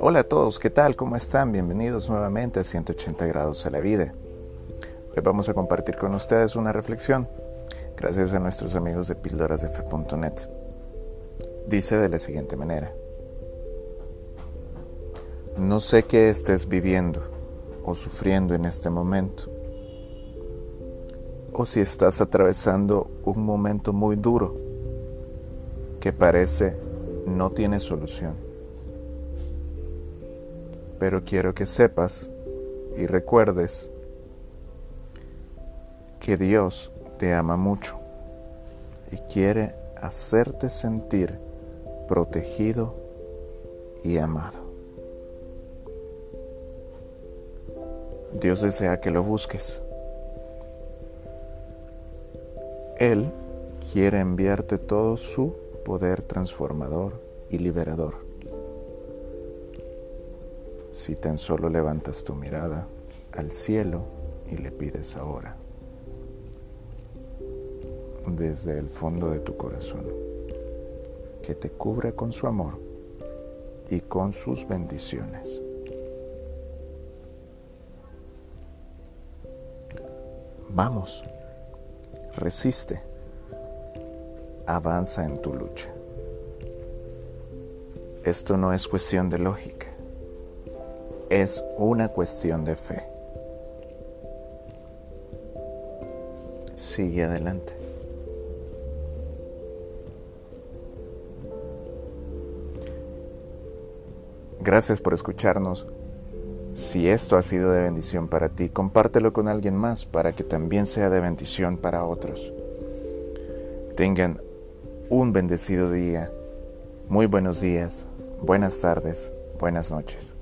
Hola a todos, ¿qué tal? ¿Cómo están? Bienvenidos nuevamente a 180 grados a la vida. Hoy vamos a compartir con ustedes una reflexión, gracias a nuestros amigos de píldorasdefe.net. Dice de la siguiente manera. No sé qué estés viviendo o sufriendo en este momento, o si estás atravesando un momento muy duro que parece no tiene solución pero quiero que sepas y recuerdes que Dios te ama mucho y quiere hacerte sentir protegido y amado. Dios desea que lo busques. Él quiere enviarte todo su poder transformador y liberador si tan solo levantas tu mirada al cielo y le pides ahora, desde el fondo de tu corazón, que te cubra con su amor y con sus bendiciones. Vamos, resiste, avanza en tu lucha. Esto no es cuestión de lógica es una cuestión de fe. Sigue adelante. Gracias por escucharnos. Si esto ha sido de bendición para ti, compártelo con alguien más para que también sea de bendición para otros. Tengan un bendecido día, muy buenos días, buenas tardes, buenas noches.